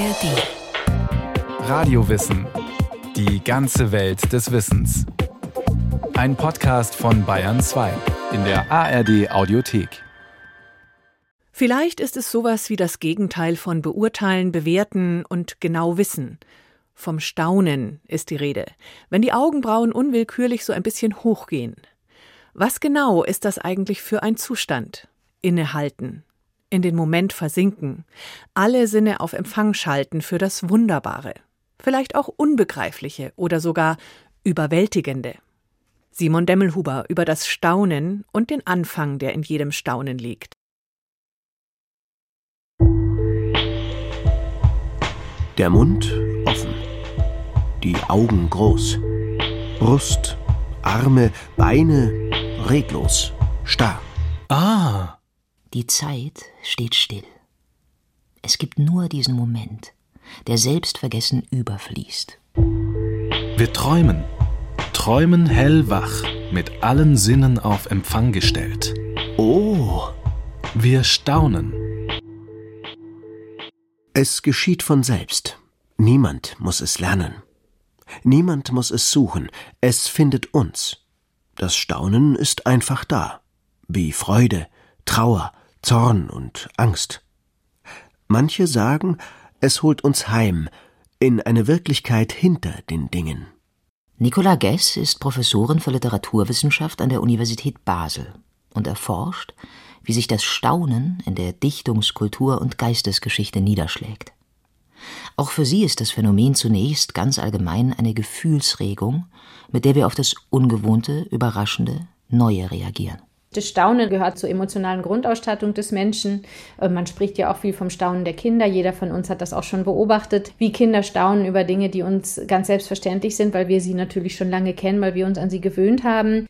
ARD. Radiowissen. Die ganze Welt des Wissens. Ein Podcast von Bayern 2 in der ARD Audiothek. Vielleicht ist es sowas wie das Gegenteil von beurteilen, bewerten und genau wissen. Vom Staunen ist die Rede, wenn die Augenbrauen unwillkürlich so ein bisschen hochgehen. Was genau ist das eigentlich für ein Zustand? Innehalten, in den Moment versinken, alle Sinne auf Empfang schalten für das Wunderbare, vielleicht auch Unbegreifliche oder sogar Überwältigende. Simon Demmelhuber über das Staunen und den Anfang, der in jedem Staunen liegt. Der Mund offen, die Augen groß, Brust, Arme, Beine reglos, starr. Ah, Die Zeit steht still. Es gibt nur diesen Moment, der selbstvergessen überfließt. Wir träumen. Träumen hellwach, mit allen Sinnen auf Empfang gestellt. Oh, Wir staunen. es geschieht von selbst. Niemand muss es lernen. Niemand muss es suchen. Es findet uns. Das Staunen ist einfach da. Wie Freude, Trauer, Zorn und Angst. Manche sagen, es holt uns heim in eine Wirklichkeit hinter den Dingen. Nicola Gess ist Professorin für Literaturwissenschaft an der Universität Basel und erforscht, wie sich das Staunen in der Dichtungs-, Kultur- und Geistesgeschichte niederschlägt. Auch für sie ist das Phänomen zunächst ganz allgemein eine Gefühlsregung, mit der wir auf das Ungewohnte, Überraschende, Neue reagieren. Das Staunen gehört zur emotionalen Grundausstattung des Menschen. Äh, Man spricht ja auch viel vom Staunen der Kinder. Jeder von uns hat das auch schon beobachtet, wie Kinder staunen über Dinge, die uns ganz selbstverständlich sind, weil wir sie natürlich schon lange kennen, weil wir uns an sie gewöhnt haben.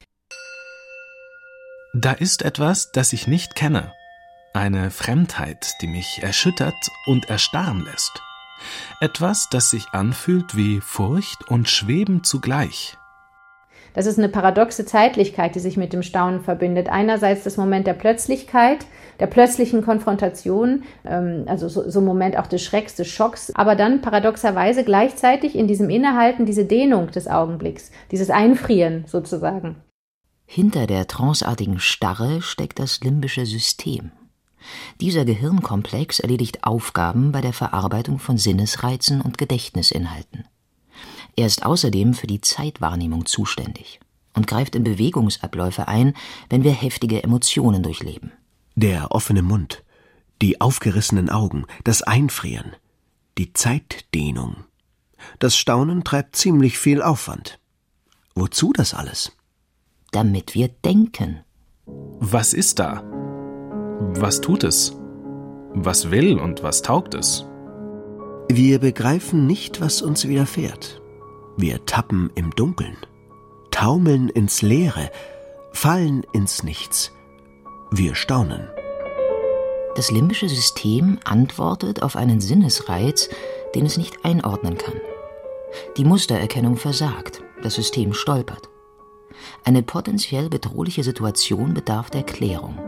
Da ist etwas, das ich nicht kenne. Eine Fremdheit, die mich erschüttert und erstarren lässt. Etwas, das sich anfühlt wie Furcht und Schweben zugleich. Das ist eine paradoxe Zeitlichkeit, die sich mit dem Staunen verbindet. Einerseits das Moment der Plötzlichkeit, der plötzlichen Konfrontation, ähm, also so, so ein Moment auch des Schrecks, des Schocks, aber dann paradoxerweise gleichzeitig in diesem Innehalten diese Dehnung des Augenblicks, dieses Einfrieren sozusagen. Hinter der tranceartigen Starre steckt das limbische System. Dieser Gehirnkomplex erledigt Aufgaben bei der Verarbeitung von Sinnesreizen und Gedächtnisinhalten. Er ist außerdem für die Zeitwahrnehmung zuständig und greift in Bewegungsabläufe ein, wenn wir heftige Emotionen durchleben. Der offene Mund, die aufgerissenen Augen, das Einfrieren, die Zeitdehnung. Das Staunen treibt ziemlich viel Aufwand. Wozu das alles? Damit wir denken. Was ist da? Was tut es? Was will und was taugt es? Wir begreifen nicht, was uns widerfährt. Wir tappen im Dunkeln, taumeln ins Leere, fallen ins Nichts. Wir staunen. Das limbische System antwortet auf einen Sinnesreiz, den es nicht einordnen kann. Die Mustererkennung versagt, das System stolpert. Eine potenziell bedrohliche Situation bedarf der Klärung.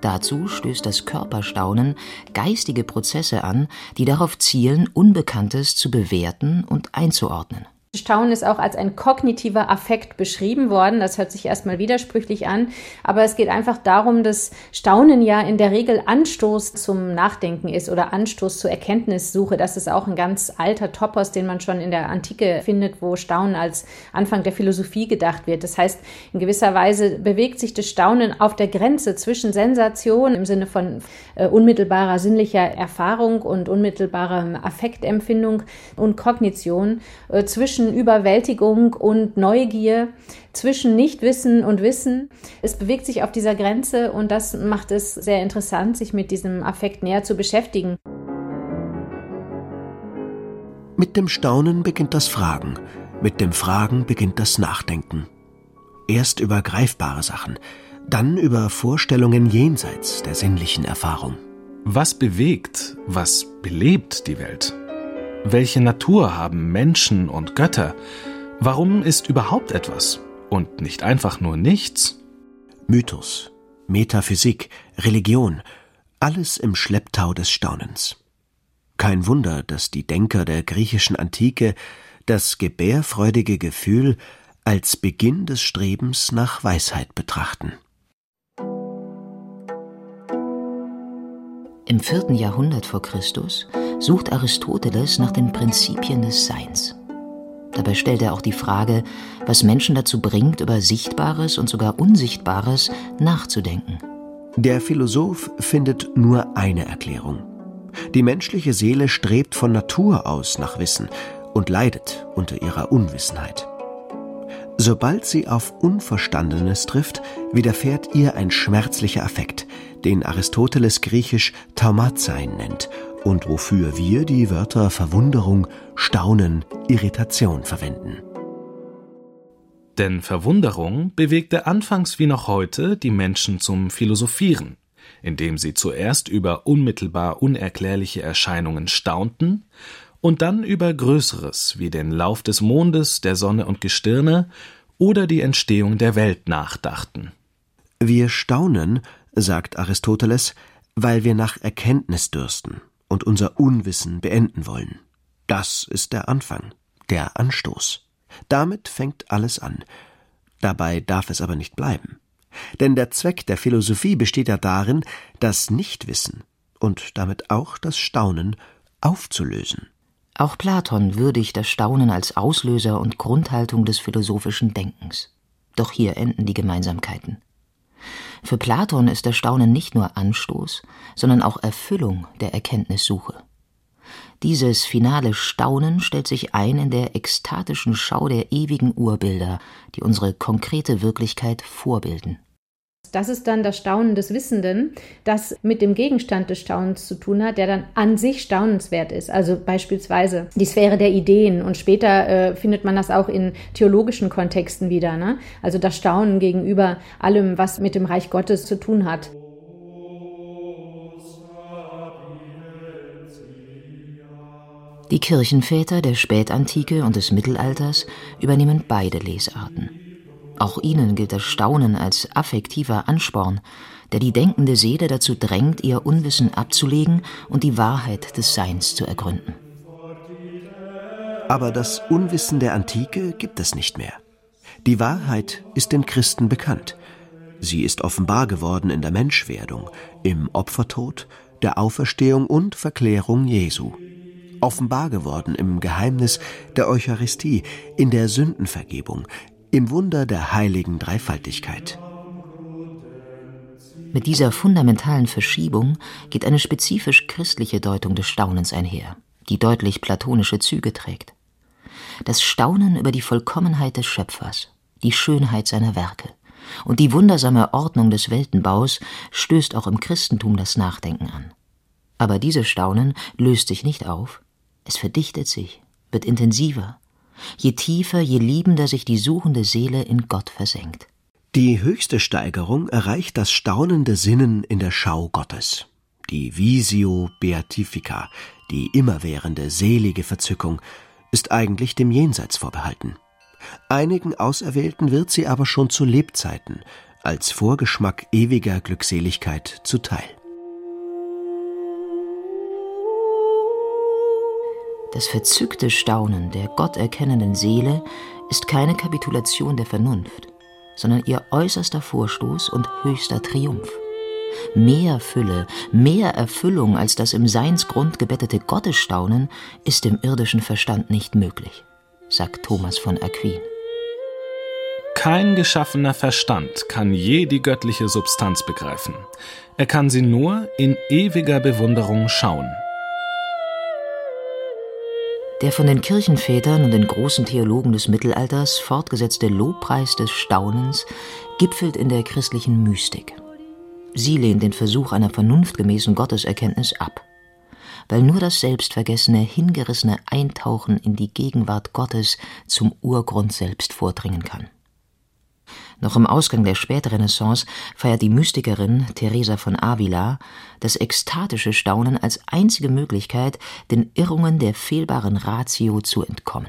Dazu stößt das Körperstaunen geistige Prozesse an, die darauf zielen, Unbekanntes zu bewerten und einzuordnen. Staunen ist auch als ein kognitiver Affekt beschrieben worden. Das hört sich erstmal widersprüchlich an, aber es geht einfach darum, dass Staunen ja in der Regel Anstoß zum Nachdenken ist oder Anstoß zur Erkenntnissuche. Das ist auch ein ganz alter Topos, den man schon in der Antike findet, wo Staunen als Anfang der Philosophie gedacht wird. Das heißt, in gewisser Weise bewegt sich das Staunen auf der Grenze zwischen Sensation im Sinne von äh, unmittelbarer sinnlicher Erfahrung und unmittelbarer Affektempfindung und Kognition äh, zwischen Überwältigung und Neugier, zwischen Nichtwissen und Wissen. Es bewegt sich auf dieser Grenze und das macht es sehr interessant, sich mit diesem Affekt näher zu beschäftigen. Mit dem Staunen beginnt das Fragen, mit dem Fragen beginnt das Nachdenken. Erst über greifbare Sachen, dann über Vorstellungen jenseits der sinnlichen Erfahrung. Was bewegt, was belebt die Welt? Welche Natur haben Menschen und Götter? Warum ist überhaupt etwas und nicht einfach nur nichts? Mythos, Metaphysik, Religion, alles im Schlepptau des Staunens. Kein Wunder, dass die Denker der griechischen Antike das gebärfreudige Gefühl als Beginn des Strebens nach Weisheit betrachten. Im vierten Jahrhundert vor Christus sucht Aristoteles nach den Prinzipien des Seins. Dabei stellt er auch die Frage, was Menschen dazu bringt, über Sichtbares und sogar Unsichtbares nachzudenken. Der Philosoph findet nur eine Erklärung. Die menschliche Seele strebt von Natur aus nach Wissen und leidet unter ihrer Unwissenheit. Sobald sie auf Unverstandenes trifft, widerfährt ihr ein schmerzlicher Affekt, den Aristoteles griechisch Taumazein nennt und wofür wir die Wörter Verwunderung, Staunen, Irritation verwenden. Denn Verwunderung bewegte anfangs wie noch heute die Menschen zum Philosophieren, indem sie zuerst über unmittelbar unerklärliche Erscheinungen staunten und dann über Größeres wie den Lauf des Mondes, der Sonne und Gestirne oder die Entstehung der Welt nachdachten. Wir staunen, sagt Aristoteles, weil wir nach Erkenntnis dürsten und unser Unwissen beenden wollen. Das ist der Anfang, der Anstoß. Damit fängt alles an. Dabei darf es aber nicht bleiben. Denn der Zweck der Philosophie besteht ja darin, das Nichtwissen und damit auch das Staunen aufzulösen. Auch Platon würdigt das Staunen als Auslöser und Grundhaltung des philosophischen Denkens. Doch hier enden die Gemeinsamkeiten. Für Platon ist das Staunen nicht nur Anstoß, sondern auch Erfüllung der Erkenntnissuche. Dieses finale Staunen stellt sich ein in der ekstatischen Schau der ewigen Urbilder, die unsere konkrete Wirklichkeit vorbilden. Das ist dann das Staunen des Wissenden, das mit dem Gegenstand des Staunens zu tun hat, der dann an sich staunenswert ist. Also beispielsweise die Sphäre der Ideen. Und später äh, findet man das auch in theologischen Kontexten wieder. Ne? Also das Staunen gegenüber allem, was mit dem Reich Gottes zu tun hat. Die Kirchenväter der Spätantike und des Mittelalters übernehmen beide Lesarten. Auch ihnen gilt das Staunen als affektiver Ansporn, der die denkende Seele dazu drängt, ihr Unwissen abzulegen und die Wahrheit des Seins zu ergründen. Aber das Unwissen der Antike gibt es nicht mehr. Die Wahrheit ist den Christen bekannt. Sie ist offenbar geworden in der Menschwerdung, im Opfertod, der Auferstehung und Verklärung Jesu. Offenbar geworden im Geheimnis der Eucharistie, in der Sündenvergebung, im Wunder der heiligen Dreifaltigkeit. Mit dieser fundamentalen Verschiebung geht eine spezifisch christliche Deutung des Staunens einher, die deutlich platonische Züge trägt. Das Staunen über die Vollkommenheit des Schöpfers, die Schönheit seiner Werke und die wundersame Ordnung des Weltenbaus stößt auch im Christentum das Nachdenken an. Aber dieses Staunen löst sich nicht auf, es verdichtet sich, wird intensiver, je tiefer, je liebender sich die suchende Seele in Gott versenkt. Die höchste Steigerung erreicht das staunende Sinnen in der Schau Gottes. Die Visio Beatifica, die immerwährende selige Verzückung, ist eigentlich dem Jenseits vorbehalten. Einigen Auserwählten wird sie aber schon zu Lebzeiten als Vorgeschmack ewiger Glückseligkeit zuteil. Das verzückte Staunen der gotterkennenden Seele ist keine Kapitulation der Vernunft, sondern ihr äußerster Vorstoß und höchster Triumph. Mehr Fülle, mehr Erfüllung als das im Seinsgrund gebettete Gottesstaunen ist dem irdischen Verstand nicht möglich, sagt Thomas von Aquin. Kein geschaffener Verstand kann je die göttliche Substanz begreifen. Er kann sie nur in ewiger Bewunderung schauen. Der von den Kirchenvätern und den großen Theologen des Mittelalters fortgesetzte Lobpreis des Staunens gipfelt in der christlichen Mystik. Sie lehnt den Versuch einer vernunftgemäßen Gotteserkenntnis ab, weil nur das selbstvergessene, hingerissene Eintauchen in die Gegenwart Gottes zum Urgrund selbst vordringen kann. Noch im Ausgang der Spätrenaissance feiert die Mystikerin Teresa von Avila das ekstatische Staunen als einzige Möglichkeit, den Irrungen der fehlbaren Ratio zu entkommen.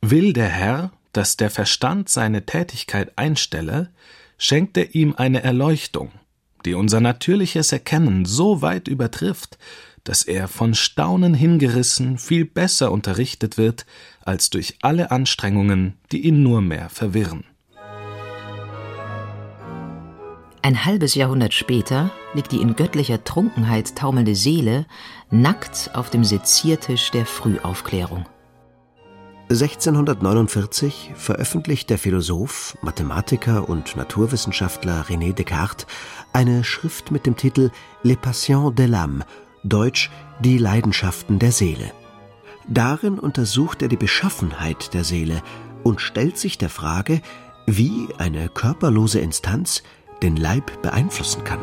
Will der Herr, dass der Verstand seine Tätigkeit einstelle, schenkt er ihm eine Erleuchtung, die unser natürliches Erkennen so weit übertrifft, dass er von Staunen hingerissen viel besser unterrichtet wird, als durch alle Anstrengungen, die ihn nur mehr verwirren. Ein halbes Jahrhundert später liegt die in göttlicher Trunkenheit taumelnde Seele nackt auf dem Seziertisch der Frühaufklärung. 1649 veröffentlicht der Philosoph, Mathematiker und Naturwissenschaftler René Descartes eine Schrift mit dem Titel Les Passions de l'âme, deutsch Die Leidenschaften der Seele. Darin untersucht er die Beschaffenheit der Seele und stellt sich der Frage, wie eine körperlose Instanz den Leib beeinflussen kann.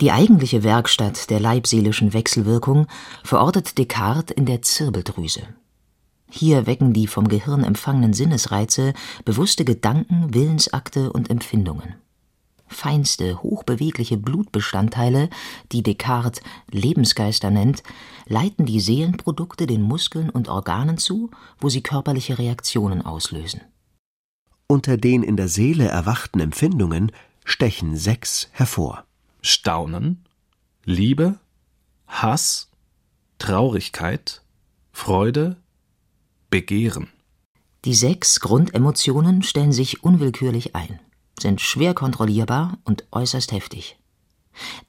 Die eigentliche Werkstatt der leibseelischen Wechselwirkung verortet Descartes in der Zirbeldrüse. Hier wecken die vom Gehirn empfangenen Sinnesreize bewusste Gedanken, Willensakte und Empfindungen. Feinste, hochbewegliche Blutbestandteile, die Descartes Lebensgeister nennt, leiten die Seelenprodukte den Muskeln und Organen zu, wo sie körperliche Reaktionen auslösen. Unter den in der Seele erwachten Empfindungen stechen sechs hervor. Staunen, Liebe, Hass, Traurigkeit, Freude, Begehren. Die sechs Grundemotionen stellen sich unwillkürlich ein, sind schwer kontrollierbar und äußerst heftig.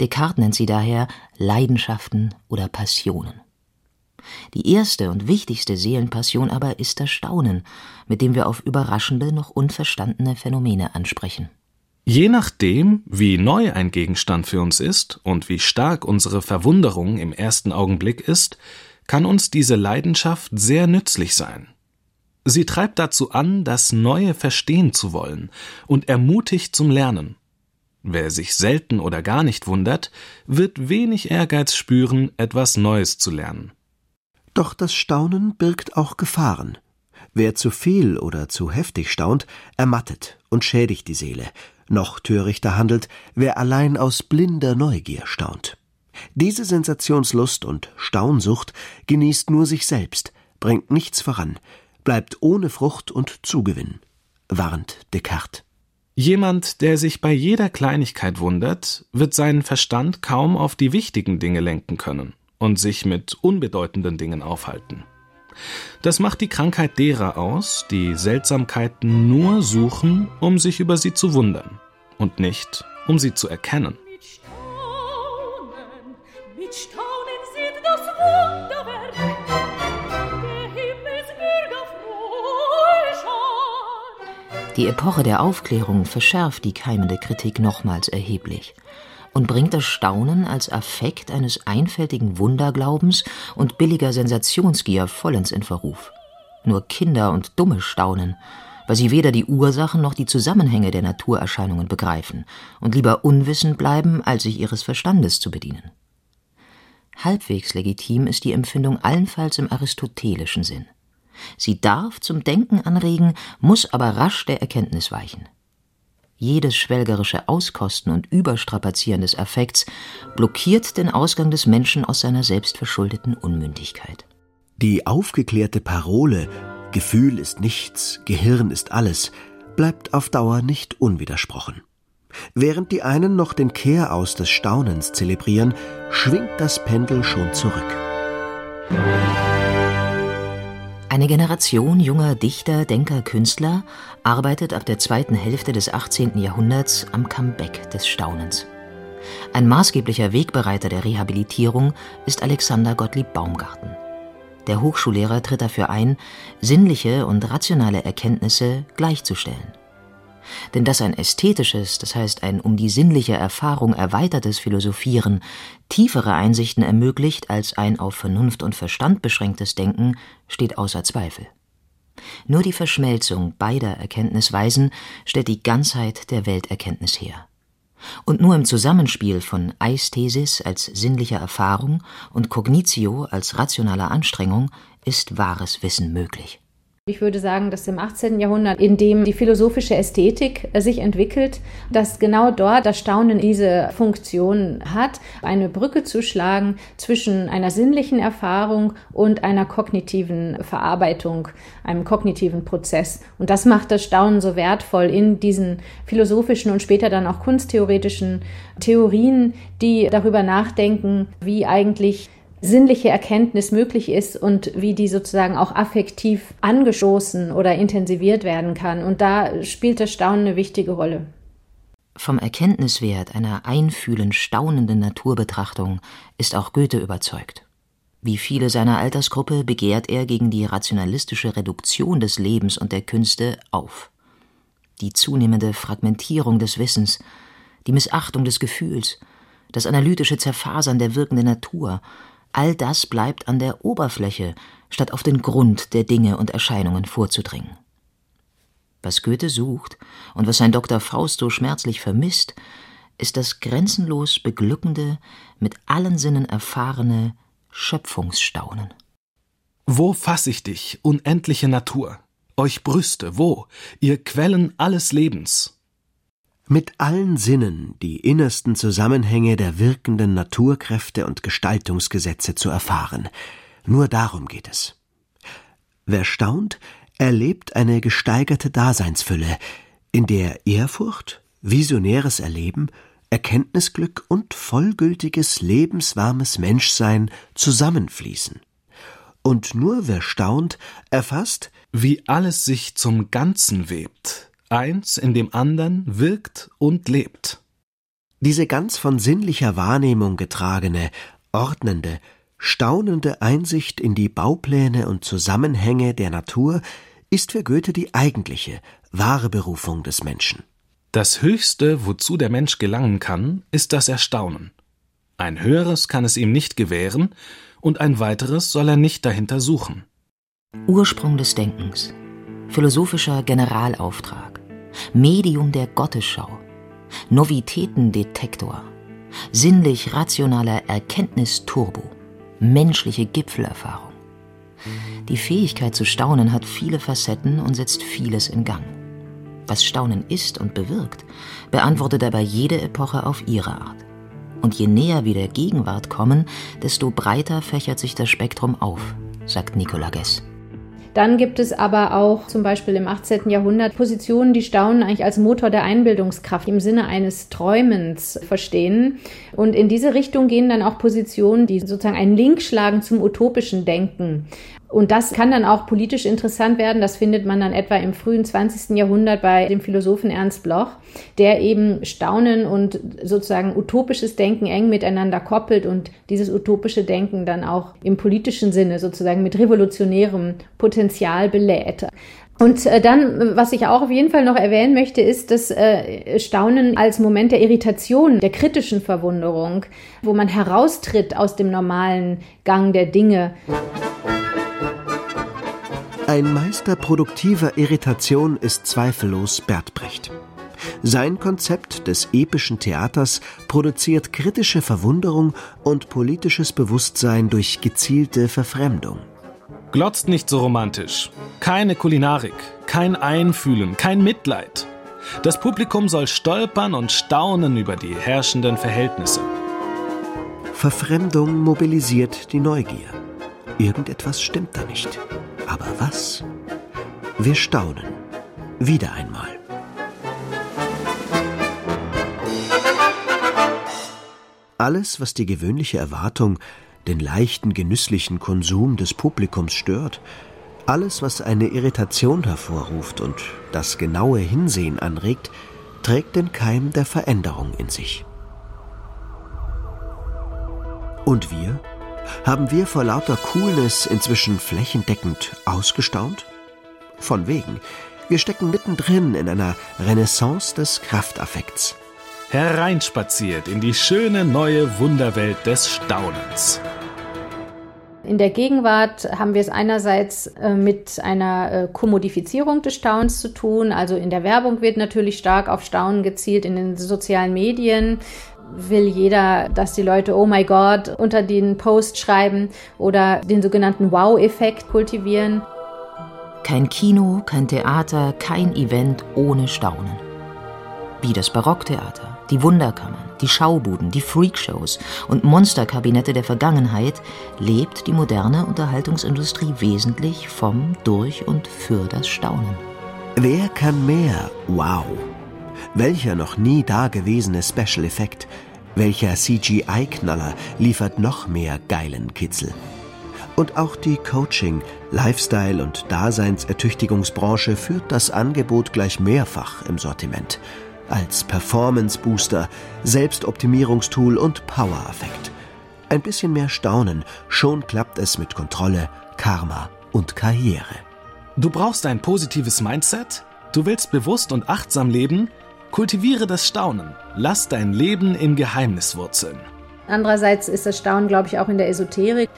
Descartes nennt sie daher Leidenschaften oder Passionen. Die erste und wichtigste Seelenpassion aber ist das Staunen, mit dem wir auf überraschende, noch unverstandene Phänomene ansprechen. Je nachdem, wie neu ein Gegenstand für uns ist und wie stark unsere Verwunderung im ersten Augenblick ist, kann uns diese Leidenschaft sehr nützlich sein. Sie treibt dazu an, das Neue verstehen zu wollen und ermutigt zum Lernen. Wer sich selten oder gar nicht wundert, wird wenig Ehrgeiz spüren, etwas Neues zu lernen. Doch das Staunen birgt auch Gefahren. Wer zu viel oder zu heftig staunt, ermattet und schädigt die Seele. Noch törichter handelt, wer allein aus blinder Neugier staunt. Diese Sensationslust und Staunsucht genießt nur sich selbst, bringt nichts voran, bleibt ohne Frucht und Zugewinn, warnt Descartes. Jemand, der sich bei jeder Kleinigkeit wundert, wird seinen Verstand kaum auf die wichtigen Dinge lenken können und sich mit unbedeutenden Dingen aufhalten. Das macht die Krankheit derer aus, die Seltsamkeiten nur suchen, um sich über sie zu wundern und nicht, um sie zu erkennen. Mit Staunen, mit Staunen sieht das Wunderwerk, der Himmelsbürger Freuschar. Die Epoche der Aufklärung verschärft die keimende Kritik nochmals erheblich und bringt das Staunen als Affekt eines einfältigen Wunderglaubens und billiger Sensationsgier vollends in Verruf. Nur Kinder und Dumme staunen, weil sie weder die Ursachen noch die Zusammenhänge der Naturerscheinungen begreifen und lieber unwissend bleiben, als sich ihres Verstandes zu bedienen. Halbwegs legitim ist die Empfindung allenfalls im aristotelischen Sinn. Sie darf zum Denken anregen, muss aber rasch der Erkenntnis weichen. Jedes schwelgerische Auskosten und Überstrapazieren des Affekts blockiert den Ausgang des Menschen aus seiner selbstverschuldeten Unmündigkeit. Die aufgeklärte Parole Gefühl ist nichts, Gehirn ist alles bleibt auf Dauer nicht unwidersprochen. Während die einen noch den Kehraus des Staunens zelebrieren, schwingt das Pendel schon zurück. Eine Generation junger Dichter, Denker, Künstler arbeitet ab der zweiten Hälfte des 18. Jahrhunderts am Comeback des Staunens. Ein maßgeblicher Wegbereiter der Rehabilitierung ist Alexander Gottlieb Baumgarten. Der Hochschullehrer tritt dafür ein, sinnliche und rationale Erkenntnisse gleichzustellen. Denn dass ein ästhetisches, das heißt ein um die sinnliche Erfahrung erweitertes Philosophieren tiefere Einsichten ermöglicht als ein auf Vernunft und Verstand beschränktes Denken, steht außer Zweifel. Nur die Verschmelzung beider Erkenntnisweisen stellt die Ganzheit der Welterkenntnis her. Und nur im Zusammenspiel von Eisthesis als sinnlicher Erfahrung und Cognitio als rationaler Anstrengung ist wahres Wissen möglich. Ich würde sagen, dass im 18. Jahrhundert, in dem die philosophische Ästhetik äh, sich entwickelt, dass genau dort das Staunen diese Funktion hat, eine Brücke zu schlagen zwischen einer sinnlichen Erfahrung und einer kognitiven Verarbeitung, einem kognitiven Prozess. Und das macht das Staunen so wertvoll in diesen philosophischen und später dann auch kunsttheoretischen Theorien, die darüber nachdenken, wie eigentlich sinnliche Erkenntnis möglich ist und wie die sozusagen auch affektiv angestoßen oder intensiviert werden kann. Und da spielt das Staunen eine wichtige Rolle. Vom Erkenntniswert einer einfühlend staunenden Naturbetrachtung ist auch Goethe überzeugt. Wie viele seiner Altersgruppe begehrt er gegen die rationalistische Reduktion des Lebens und der Künste auf. Die zunehmende Fragmentierung des Wissens, die Missachtung des Gefühls, das analytische Zerfasern der wirkenden Natur, All das bleibt an der Oberfläche, statt auf den Grund der Dinge und Erscheinungen vorzudringen. Was Goethe sucht und was sein Dr. Faust so schmerzlich vermisst, ist das grenzenlos beglückende, mit allen Sinnen erfahrene Schöpfungsstaunen. Wo fass ich dich, unendliche Natur? Euch Brüste, wo, ihr Quellen alles Lebens? Mit allen Sinnen die innersten Zusammenhänge der wirkenden Naturkräfte und Gestaltungsgesetze zu erfahren. Nur darum geht es. Wer staunt, erlebt eine gesteigerte Daseinsfülle, in der Ehrfurcht, visionäres Erleben, Erkenntnisglück und vollgültiges, lebenswarmes Menschsein zusammenfließen. Und nur wer staunt, erfasst, wie alles sich zum Ganzen webt, eins in dem andern wirkt und lebt. Diese ganz von sinnlicher Wahrnehmung getragene, ordnende, staunende Einsicht in die Baupläne und Zusammenhänge der Natur ist für Goethe die eigentliche, wahre Berufung des Menschen. Das Höchste, wozu der Mensch gelangen kann, ist das Erstaunen. Ein höheres kann es ihm nicht gewähren, und ein weiteres soll er nicht dahinter suchen. Ursprung des Denkens, philosophischer Generalauftrag, Medium der Gottesschau, Novitätendetektor, sinnlich rationaler Erkenntnisturbo, menschliche Gipfelerfahrung. Die Fähigkeit zu staunen hat viele Facetten und setzt vieles in Gang. Was Staunen ist und bewirkt, beantwortet dabei jede Epoche auf ihre Art. Und je näher wir der Gegenwart kommen, desto breiter fächert sich das Spektrum auf, sagt Nicola Gess. Dann gibt es aber auch zum Beispiel im 18. Jahrhundert Positionen, die Staunen eigentlich als Motor der Einbildungskraft im Sinne eines Träumens verstehen. Und in diese Richtung gehen dann auch Positionen, die sozusagen einen Link schlagen zum utopischen Denken. Und das kann dann auch politisch interessant werden. Das findet man dann etwa im frühen 20. Jahrhundert bei dem Philosophen Ernst Bloch, der eben Staunen und sozusagen utopisches Denken eng miteinander koppelt und dieses utopische Denken dann auch im politischen Sinne sozusagen mit revolutionärem Potenzial belädt. Und äh, dann, was ich auch auf jeden Fall noch erwähnen möchte, ist das äh, Staunen als Moment der Irritation, der kritischen Verwunderung, wo man heraustritt aus dem normalen Gang der Dinge. Ein Meister produktiver Irritation ist zweifellos Bert Brecht. Sein Konzept des epischen Theaters produziert kritische Verwunderung und politisches Bewusstsein durch gezielte Verfremdung. Glotzt nicht so romantisch. Keine Kulinarik, kein Einfühlen, kein Mitleid. Das Publikum soll stolpern und staunen über die herrschenden Verhältnisse. Verfremdung mobilisiert die Neugier. Irgendetwas stimmt da nicht. Aber was? Wir staunen. Wieder einmal. Alles, was die gewöhnliche Erwartung, den leichten, genüsslichen Konsum des Publikums stört, alles, was eine Irritation hervorruft und das genaue Hinsehen anregt, trägt den Keim der Veränderung in sich. Und wir? Haben wir vor lauter Coolness inzwischen flächendeckend ausgestaunt? Von wegen. Wir stecken mittendrin in einer Renaissance des Kraftaffekts. Hereinspaziert in die schöne neue Wunderwelt des Staunens. In der Gegenwart haben wir es einerseits äh, mit einer äh, Kommodifizierung des Staunens zu tun. Also in der Werbung wird natürlich stark auf Staunen gezielt, in den sozialen Medien will jeder, dass die Leute Oh my God unter den Post schreiben oder den sogenannten Wow-Effekt kultivieren. Kein Kino, kein Theater, kein Event ohne Staunen. Wie das Barocktheater, die Wunderkammern, die Schaubuden, die Freakshows und Monsterkabinette der Vergangenheit lebt die moderne Unterhaltungsindustrie wesentlich vom, durch und für das Staunen. Wer kann mehr? Wow! Welcher noch nie dagewesene Special Effekt, welcher CGI-Knaller liefert noch mehr geilen Kitzel? Und auch die Coaching, Lifestyle und Daseinsertüchtigungsbranche führt das Angebot gleich mehrfach im Sortiment. Als Performance Booster, Selbstoptimierungstool und Power-Affekt. Ein bisschen mehr Staunen, schon klappt es mit Kontrolle, Karma und Karriere. Du brauchst ein positives Mindset? Du willst bewusst und achtsam leben? Kultiviere das Staunen. Lass dein Leben im Geheimnis wurzeln. Andererseits ist das Staunen, glaube ich, auch in der Esoterik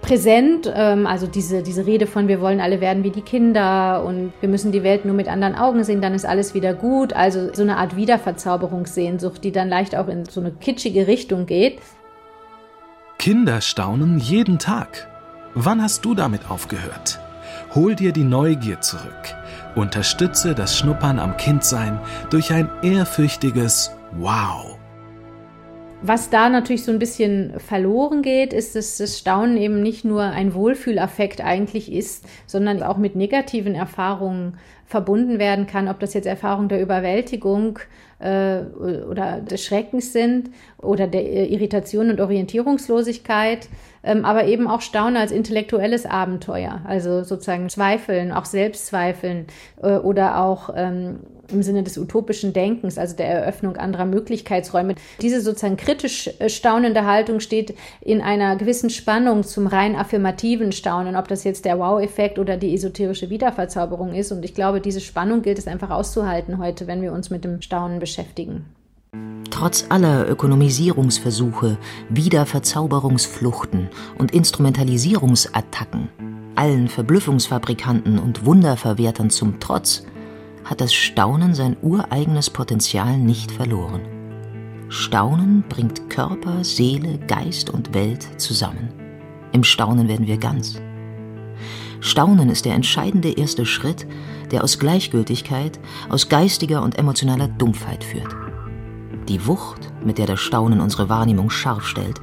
präsent. Ähm, also diese, diese Rede von, wir wollen alle werden wie die Kinder und wir müssen die Welt nur mit anderen Augen sehen, dann ist alles wieder gut. Also so eine Art Wiederverzauberungssehnsucht, die dann leicht auch in so eine kitschige Richtung geht. Kinder staunen jeden Tag. Wann hast du damit aufgehört? Hol dir die Neugier zurück. Unterstütze das Schnuppern am Kindsein durch ein ehrfürchtiges Wow. Was da natürlich so ein bisschen verloren geht, ist, dass das Staunen eben nicht nur ein Wohlfühlaffekt eigentlich ist, sondern auch mit negativen Erfahrungen verbunden werden kann, ob das jetzt Erfahrungen der Überwältigung äh, oder des Schreckens sind oder der Irritation und Orientierungslosigkeit, ähm, aber eben auch Staunen als intellektuelles Abenteuer, also sozusagen Zweifeln, auch Selbstzweifeln äh, oder auch ähm, im Sinne des utopischen Denkens, also der Eröffnung anderer Möglichkeitsräume. Diese sozusagen kritisch äh, staunende Haltung steht in einer gewissen Spannung zum rein affirmativen Staunen, ob das jetzt der Wow-Effekt oder die esoterische Wiederverzauberung ist. Und ich glaube, diese Spannung gilt es einfach auszuhalten heute, wenn wir uns mit dem Staunen beschäftigen. Trotz aller Ökonomisierungsversuche, Wiederverzauberungsfluchten und Instrumentalisierungsattacken, allen Verblüffungsfabrikanten und Wunderverwertern zum Trotz, hat das Staunen sein ureigenes Potenzial nicht verloren. Staunen bringt Körper, Seele, Geist und Welt zusammen. Im Staunen werden wir ganz. Staunen ist der entscheidende erste Schritt, der aus Gleichgültigkeit, aus geistiger und emotionaler Dumpfheit führt. Die Wucht, mit der das Staunen unsere Wahrnehmung scharf stellt,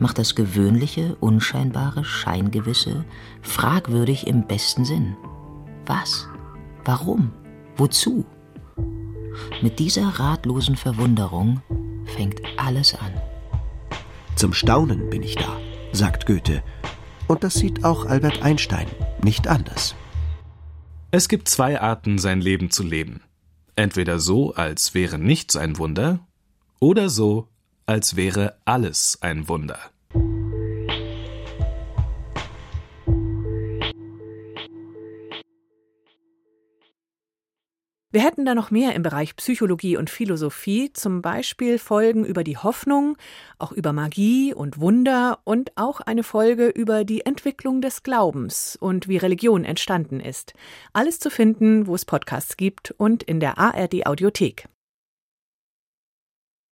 macht das Gewöhnliche, Unscheinbare, Scheingewisse fragwürdig im besten Sinn. Was? Warum? Wozu? Mit dieser ratlosen Verwunderung fängt alles an. Zum Staunen bin ich da, sagt Goethe. Und das sieht auch Albert Einstein nicht anders. Es gibt zwei Arten, sein Leben zu leben. Entweder so, als wäre nichts ein Wunder, oder so, als wäre alles ein Wunder. Wir hätten da noch mehr im Bereich Psychologie und Philosophie, zum Beispiel Folgen über die Hoffnung, auch über Magie und Wunder und auch eine Folge über die Entwicklung des Glaubens und wie Religion entstanden ist. Alles zu finden, wo es Podcasts gibt und in der ARD Audiothek.